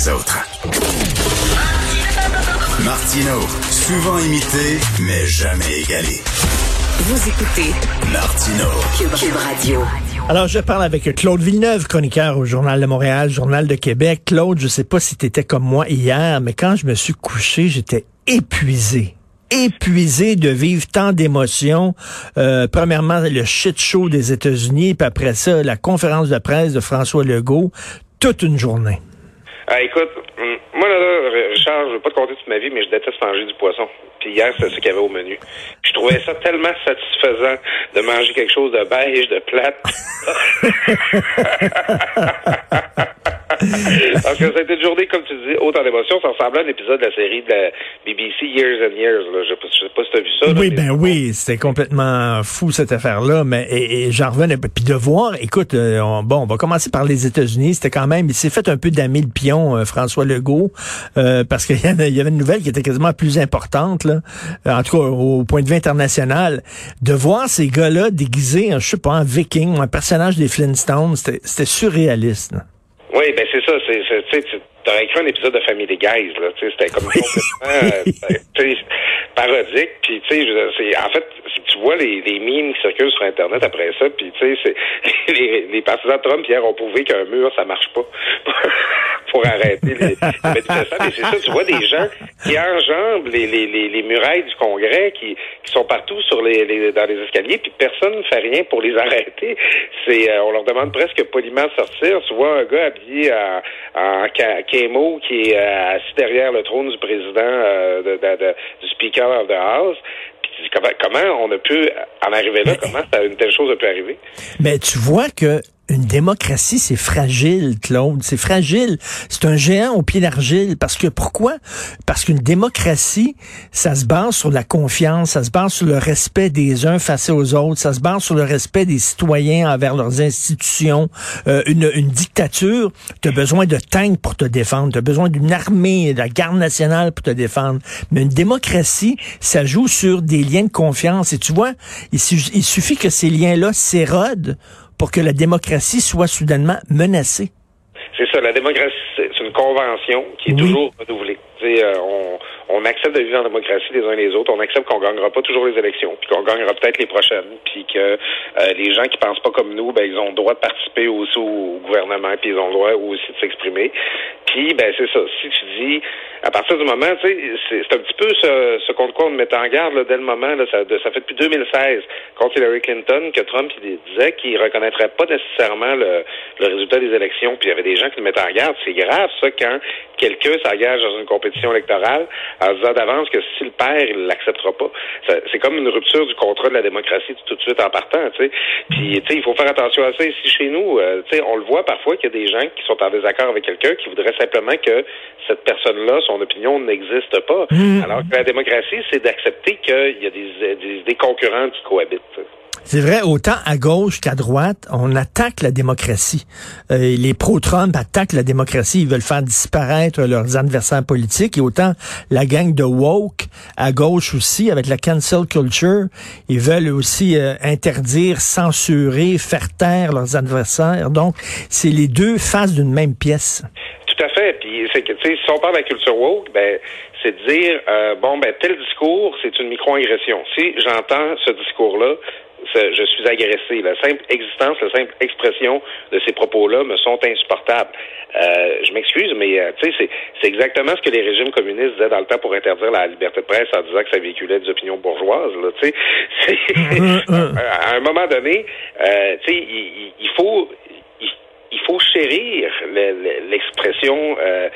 les autres. Martino, souvent imité, mais jamais égalé. Vous écoutez Martino. Cube, Cube Radio. Alors, je parle avec Claude Villeneuve, chroniqueur au Journal de Montréal, Journal de Québec. Claude, je sais pas si tu étais comme moi hier, mais quand je me suis couché, j'étais épuisé épuisé de vivre tant d'émotions. Euh, premièrement, le shit show des États-Unis, puis après ça, la conférence de presse de François Legault, toute une journée. Ah, écoute, hum, moi, là, là, Richard, je veux pas te compter toute ma vie, mais je déteste manger du poisson. Puis hier, c'est ce qu'il y avait au menu. Je trouvais ça tellement satisfaisant de manger quelque chose de beige, de plate. Parce que c'était une journée, comme tu dis, autant d'émotions. Ça ressemblait à un épisode de la série de la BBC Years and Years. Là. Je, sais pas si tu as vu ça. oui, ben oui, c'était complètement fou cette affaire-là. Mais et, j'en revenais. Puis de voir, écoute, euh, bon, on va commencer par les États-Unis. C'était quand même, il s'est fait un peu d'amis le pion, euh, François Legault, euh, parce qu'il y, avait une nouvelle qui était quasiment plus importante, là, en tout cas au point de vue international. De voir ces gars-là déguisés, je sais pas, en viking, un personnage des Flintstones, c'était surréaliste. Là. Oui, ben c'est ça. C'est, c'est, tu aurais écrit un épisode de Famille des Guys, là. C'était comme complètement euh, parodique. Puis, tu sais, en fait, tu vois les, les qui circulent sur Internet après ça, puis tu sais, les, les partisans de Trump hier ont prouvé qu'un mur, ça marche pas pour arrêter les, Mais c'est ça, tu vois des gens qui enjambent les, les, les, murailles du Congrès, qui, qui sont partout sur les, les dans les escaliers, puis personne ne fait rien pour les arrêter. C'est, euh, on leur demande presque poliment de sortir. Tu vois un gars habillé en, en kémo qui est euh, assis derrière le trône du président euh, de, de, du Speaker of the House comment, on a pu en arriver là? comment une telle chose a pu arriver? Mais tu vois que une démocratie, c'est fragile, Claude. C'est fragile. C'est un géant au pied d'argile. Parce que pourquoi? Parce qu'une démocratie, ça se base sur la confiance, ça se base sur le respect des uns face aux autres, ça se base sur le respect des citoyens envers leurs institutions. Euh, une, dictature, tu besoin de tanks pour te défendre, tu besoin d'une armée, de la garde nationale pour te défendre. Mais une démocratie, ça joue sur des liens de confiance. Et tu vois, il, il suffit que ces liens-là s'érodent pour que la démocratie soit soudainement menacée. C'est ça, la démocratie, c'est une convention qui est toujours renouvelée. Euh, on, on accepte de vivre en démocratie les uns les autres, on accepte qu'on gagnera pas toujours les élections, puis qu'on gagnera peut-être les prochaines, puis que euh, les gens qui pensent pas comme nous, ben ils ont le droit de participer aussi au, gouvernement, puis ils ont le droit aussi de s'exprimer. Puis ben c'est ça. Si tu dis à partir du moment, tu sais, c'est un petit peu ce, contre quoi on met en garde là, dès le moment. Là, ça, ça fait depuis 2016 contre Hillary Clinton que Trump disait qu'il reconnaîtrait pas nécessairement le, le résultat des élections. Puis il y avait des gens qui le mettaient en garde. C'est grave ça quand quelqu'un s'engage dans une compétition électorale en disant d'avance que si le père il l'acceptera pas. C'est comme une rupture du contrat de la démocratie tout de suite en partant. Tu sais. Puis tu sais, il faut faire attention à ça ici chez nous. Euh, tu sais, on le voit parfois qu'il y a des gens qui sont en désaccord avec quelqu'un qui voudraient simplement que cette personne-là, son opinion n'existe pas. Mmh. Alors que la démocratie, c'est d'accepter qu'il y a des, des, des concurrents qui cohabitent. C'est vrai, autant à gauche qu'à droite, on attaque la démocratie. Euh, les pro-Trump attaquent la démocratie, ils veulent faire disparaître leurs adversaires politiques, et autant la gang de woke à gauche aussi, avec la cancel culture, ils veulent aussi euh, interdire, censurer, faire taire leurs adversaires. Donc, c'est les deux faces d'une même pièce. Tout à fait. Puis, c'est si on parle de la culture woke, ben, c'est de dire, euh, bon, ben, tel discours, c'est une micro-agression. Si j'entends ce discours-là, je suis agressé. La simple existence, la simple expression de ces propos-là me sont insupportables. Euh, je m'excuse, mais euh, tu sais, c'est exactement ce que les régimes communistes disaient dans le temps pour interdire la liberté de presse en disant que ça véhiculait des opinions bourgeoises. Là, tu sais, à un moment donné, euh, tu sais, il, il faut il faut chérir l'expression euh,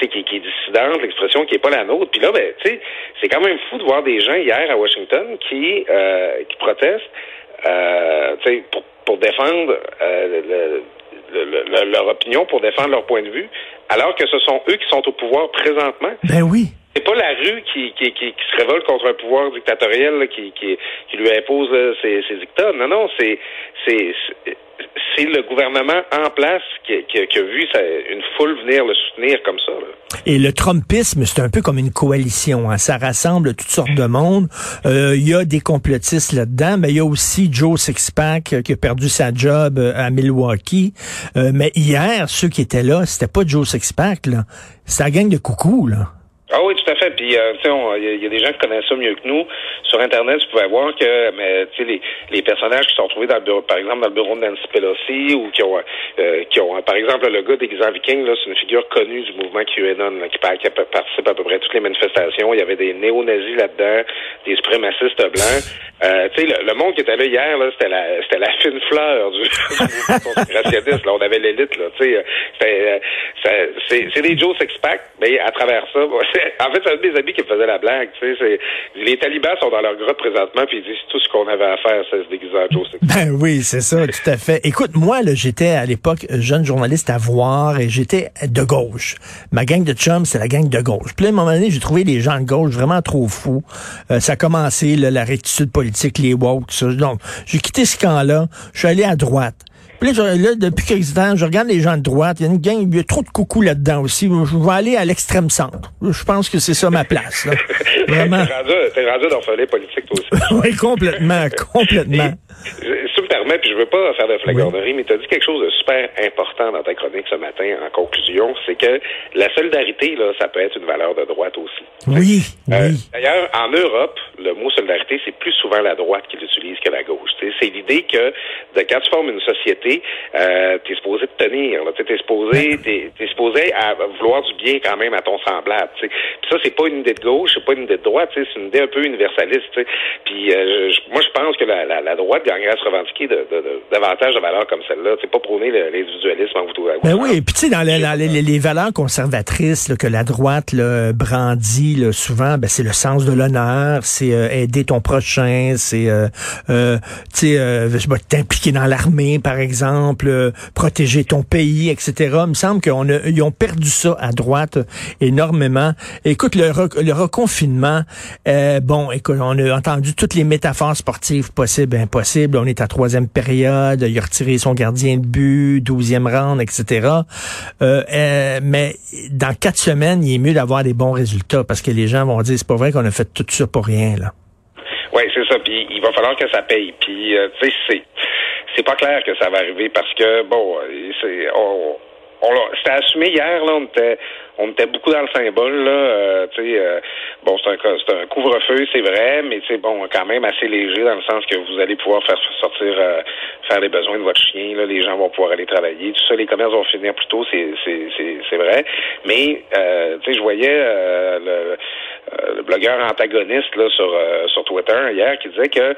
qui, qui est dissidente, l'expression qui est pas la nôtre. Puis là, ben, c'est quand même fou de voir des gens hier à Washington qui, euh, qui protestent euh, pour, pour défendre euh, leur opinion, pour défendre leur point de vue, alors que ce sont eux qui sont au pouvoir présentement. Ben oui. c'est pas la rue qui, qui, qui, qui, se révolte contre un pouvoir dictatorial là, qui, qui, qui lui impose là, ses, ses dictats. Non, non, c'est c'est c'est le gouvernement en place qui, qui, qui a vu ça, une foule venir le soutenir comme ça. Là. Et le Trumpisme, c'est un peu comme une coalition. Hein. Ça rassemble toutes sortes de monde. Euh, Il y a des complotistes là-dedans, mais il y a aussi Joe Sixpack euh, qui a perdu sa job euh, à Milwaukee. Euh, mais hier, ceux qui étaient là, c'était pas Joe Sixpack, là. C'était la gang de coucou, là. Ah oui, tout à fait. Puis, euh, tu sais, il y, a des gens qui connaissent ça mieux que nous. Sur Internet, tu pouvais voir que, mais tu sais, les, les personnages qui sont trouvés dans le bureau, par exemple, dans le bureau de Nancy Pelosi, ou qui ont, euh, qui ont, par exemple, le gars déguisé Viking, là, c'est une figure connue du mouvement QAnon, là, qui, participe à peu près à toutes les manifestations. Il y avait des néo-nazis là-dedans, des suprémacistes blancs. Euh, tu sais, le, le, monde qui était là hier, là, c'était la, c'était la fine fleur du, du conspirationniste. Là, on avait l'élite, là. Tu sais, c'est, c'est des Joe Sixpack, mais à travers ça, en fait, c'est un de mes amis qui me faisait la blague. Tu sais, les talibans sont dans leur grotte présentement, puis ils disent tout ce qu'on avait à faire, c'est se déguiser en Joe Ben oui, c'est ça, tout à fait. Écoute, moi, j'étais à l'époque jeune journaliste à voir et j'étais de gauche. Ma gang de chums, c'est la gang de gauche. Puis à un moment donné, j'ai trouvé les gens de gauche vraiment trop fous. Euh, ça a commencé, la rectitude politique, les woke, tout ça. Donc, j'ai quitté ce camp-là. Je suis allé à droite. Puis là, là, depuis quelques temps, je regarde les gens de droite. Il y a une gang, il y a trop de coucou là-dedans aussi. Je vais aller à l'extrême centre. Je pense que c'est ça ma place. Là. Vraiment. T'es rendu, dans le politique, toi aussi. oui, complètement, complètement. Et, me permets, puis je veux pas faire de flagornerie, oui. mais tu as dit quelque chose de super important dans ta chronique ce matin, en conclusion, c'est que la solidarité, là, ça peut être une valeur de droite aussi. Oui, euh, oui. D'ailleurs, en Europe, le mot solidarité, c'est plus souvent la droite qui l'utilise que la gauche. C'est l'idée que de, quand tu formes une société, euh, tu es supposé te tenir. Tu es supposé, es supposé à vouloir du bien quand même à ton semblable. Puis ça, c'est pas une idée de gauche, c'est pas une idée de droite, c'est une idée un peu universaliste. Puis euh, moi, je pense que la, la, la droite gagnerait à se revendiquer de, davantage de valeurs comme celle-là. C'est pas prôner l'individualisme en vous Ben oui, puis tu sais, dans, les, dans les, les, valeurs conservatrices là, que la droite là, brandit là, souvent, ben, c'est le sens de l'honneur, c'est euh, aider ton prochain, c'est euh, euh, tu sais, euh, t'impliquer dans l'armée, par exemple, euh, protéger ton pays, etc. Il me semble qu'on a, ils ont perdu ça à droite énormément. Écoute, le, le reconfinement, euh, bon, écoute, on a entendu toutes les métaphores sportives possibles et impossibles. On est à troisième période, il a retiré son gardien de but, douzième round, etc. Euh, euh, mais dans quatre semaines, il est mieux d'avoir des bons résultats parce que les gens vont dire, c'est pas vrai qu'on a fait tout ça pour rien, là. Oui, c'est ça. Puis il va falloir que ça paye. Puis, euh, tu sais, c'est c'est pas clair que ça va arriver parce que bon, c'est on, on c'était assumé hier là, on était on était beaucoup dans le symbole là, euh, euh, bon c'est un un couvre-feu, c'est vrai, mais c'est bon quand même assez léger dans le sens que vous allez pouvoir faire sortir euh, faire les besoins de votre chien là, les gens vont pouvoir aller travailler, tout ça les commerces vont finir plus tôt, c'est vrai, mais euh, tu sais je voyais euh, le, le blogueur antagoniste là sur sur Twitter hier qui disait que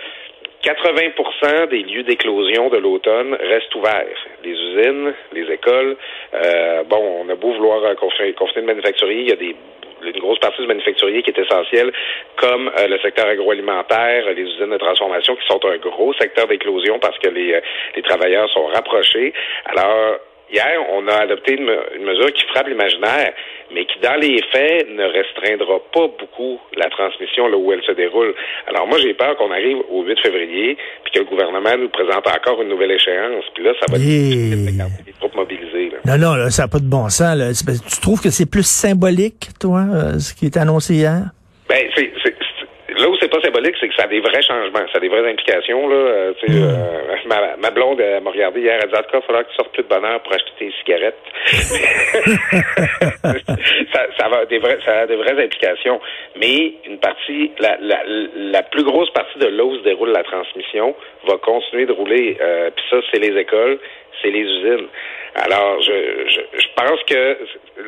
80% des lieux d'éclosion de l'automne restent ouverts. Les usines, les écoles. Euh, bon, on a beau vouloir confiner, confiner le manufacturier, il y a des une grosse partie du manufacturier qui est essentielle, comme euh, le secteur agroalimentaire, les usines de transformation qui sont un gros secteur d'éclosion parce que les, euh, les travailleurs sont rapprochés. Alors, Hier, on a adopté une, une mesure qui frappe l'imaginaire, mais qui, dans les faits, ne restreindra pas beaucoup la transmission là où elle se déroule. Alors moi, j'ai peur qu'on arrive au 8 février, puis que le gouvernement nous présente encore une nouvelle échéance, puis là, ça va être des troupes mobilisées. Là. Non, non, là, ça n'a pas de bon sens. Là. Tu trouves que c'est plus symbolique, toi, euh, ce qui est annoncé hier? Ben, c'est Symbolique, c'est que ça a des vrais changements, ça a des vraies implications. Là. Euh, mm. euh, ma, ma, blonde elle m'a regardé hier, elle dit en tout cas, il faudra que tu sortes plus de bonheur pour acheter tes cigarettes. ça, ça, va des vrais, ça a des vraies implications. Mais une partie, la, la, la plus grosse partie de où se déroule la transmission va continuer de rouler. Euh, Puis ça, c'est les écoles, c'est les usines. Alors, je, je, je pense que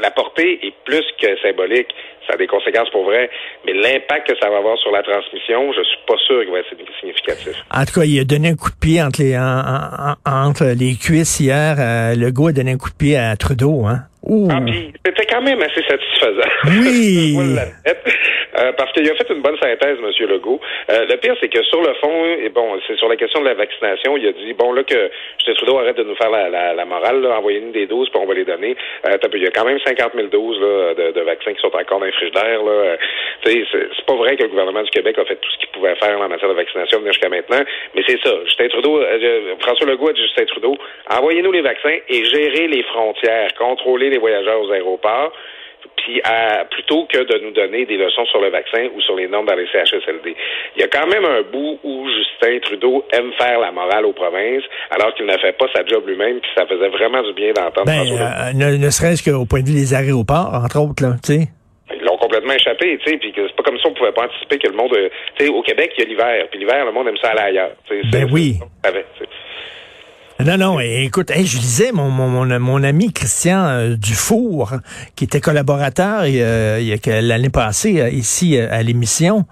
la portée est plus que symbolique. Ça a des conséquences pour vrai. Mais l'impact que ça va avoir sur la transmission, je suis pas sûr qu'il va être significatif. En tout cas, il a donné un coup de pied entre les, en, en, entre les cuisses hier. Euh, le gars a donné un coup de pied à Trudeau, hein? Ouh. Ah, c'était quand même assez satisfaisant. Oui. Euh, parce qu'il a fait une bonne synthèse, M. Legault. Euh, le pire, c'est que sur le fond, et bon, c'est sur la question de la vaccination, il a dit, bon, là, que Justin Trudeau arrête de nous faire la, la, la morale, envoyez-nous des doses, puis on va les donner. Euh, il y a quand même 50 000 doses là, de, de, vaccins qui sont encore dans les frigidaires. Là. C'est, c'est pas vrai que le gouvernement du Québec a fait tout ce qu'il pouvait faire en matière de vaccination jusqu'à maintenant, mais c'est ça. Justin Trudeau, euh, François Legault a dit Justin Trudeau, envoyez-nous les vaccins et gérez les frontières, contrôlez les voyageurs aux aéroports puis à, plutôt que de nous donner des leçons sur le vaccin ou sur les normes dans les CHSLD. Il y a quand même un bout où Justin Trudeau aime faire la morale aux provinces, alors qu'il ne fait pas sa job lui-même, puis ça faisait vraiment du bien d'entendre ben, euh, ne, ne serait-ce qu'au point de vue des aéroports, entre autres, là, tu sais. Ils l'ont complètement échappé, tu sais, puis c'est pas comme ça on pouvait pas anticiper que le monde, euh, tu sais, au Québec, il y a l'hiver, puis l'hiver, le monde aime ça aller ailleurs. Ben oui. Non, non, écoute, je lisais mon, mon, mon, ami Christian euh, Dufour, qui était collaborateur euh, il y a l'année passée euh, ici à l'émission,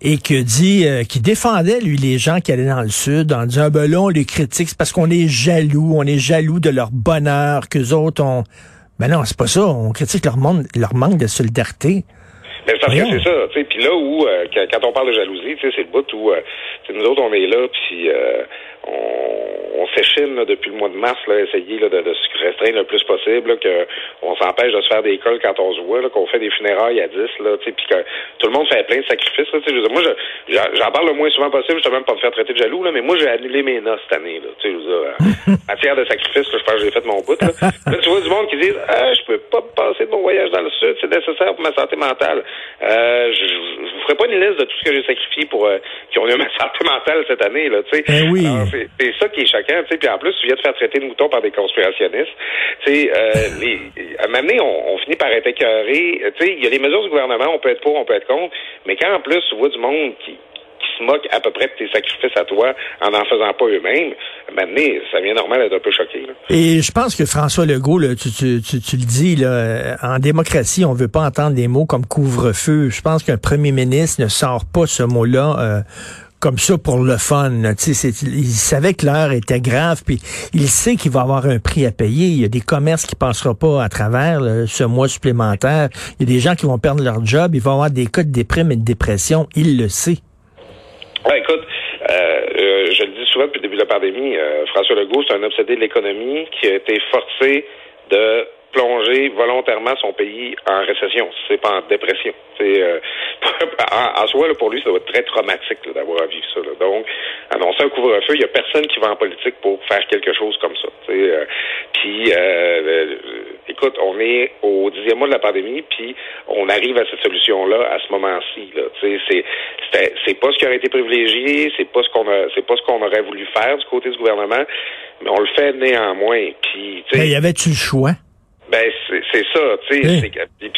et que dit qui défendait lui les gens qui allaient dans le sud en disant ben là on les critique c'est parce qu'on est jaloux, on est jaloux de leur bonheur que autres ont Ben non, c'est pas ça, on critique leur monde leur manque de solidarité. Mais parce que c'est ça, tu sais, puis là où quand on parle de jalousie, tu sais, c'est le bout où nous autres on est là puis on, on s'échine depuis le mois de mars, là, essayer là, de, de, se restreindre le plus possible, qu'on s'empêche de se faire des cols quand on se voit, qu'on fait des funérailles à 10, là, puis que tout le monde fait plein de sacrifices. Là, je moi, j'en parle le moins souvent possible, je même pas me faire traiter de jaloux, là, mais moi, j'ai annulé mes noces cette année. Là, tu sais, en matière de sacrifices, je pense que j'ai fait mon bout. Là. tu vois du monde qui dit ah, je peux pas passer de mon voyage dans le sud, c'est nécessaire pour ma santé mentale. Euh, je, je, vous ferai pas une liste de tout ce que j'ai sacrifié pour euh, qui ont eu ma santé mentale cette année. Là, tu sais. Ben oui c'est ça qui est choquant, tu sais. Puis en plus, tu viens de faire traiter de mouton par des conspirationnistes. Tu sais, euh, les, à un moment donné, on, finit par être écœuré. Tu sais, il y a les mesures du gouvernement, on peut être pour, on peut être contre, mais quand en plus, tu vois du monde qui qui se moquent à peu près de tes sacrifices à toi en n'en faisant pas eux-mêmes, maintenant, ça vient normal d'être un peu choqué. Là. Et je pense que François Legault, là, tu, tu, tu, tu, le dis, là, en démocratie, on veut pas entendre des mots comme couvre-feu. Je pense qu'un premier ministre ne sort pas ce mot-là euh, comme ça pour le fun. il savait que l'heure était grave, puis il sait qu'il va avoir un prix à payer. Il y a des commerces qui passeront pas à travers ce mois supplémentaire. Il y a des gens qui vont perdre leur job. Il va avoir des cas de déprime et de dépression. Il le sait. Ouais, écoute, euh, euh, je le dis souvent depuis le début de la pandémie, euh, François Legault, c'est un obsédé de l'économie qui a été forcé de plonger volontairement son pays en récession, c'est pas en dépression. Euh, en, soi pour lui ça doit être très traumatique d'avoir à vivre ça. Donc annoncer un couvre-feu, il y a personne qui va en politique pour faire quelque chose comme ça. Euh, puis euh, écoute, on est au dixième mois de la pandémie, puis on arrive à cette solution là à ce moment-ci. Là, c'est pas ce qui aurait été privilégié, c'est pas ce qu'on a, c'est pas ce qu'on aurait voulu faire du côté du gouvernement, mais on le fait néanmoins. Puis, y avait-tu le choix? Ben c'est ça, tu sais.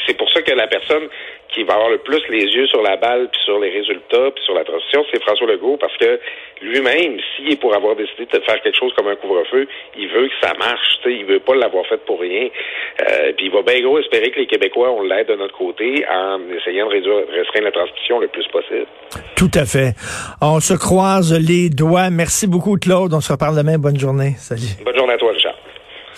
C'est pour ça que la personne qui va avoir le plus les yeux sur la balle, puis sur les résultats, puis sur la transition, c'est François Legault, parce que lui-même, s'il est pour avoir décidé de faire quelque chose comme un couvre-feu, il veut que ça marche, tu sais, il veut pas l'avoir fait pour rien. Euh, puis il va bien gros espérer que les Québécois, on l'aide de notre côté en essayant de réduire, restreindre la transmission le plus possible. Tout à fait. On se croise les doigts. Merci beaucoup, Claude. On se reparle demain. Bonne journée. Salut. Bonne journée à toi, Richard.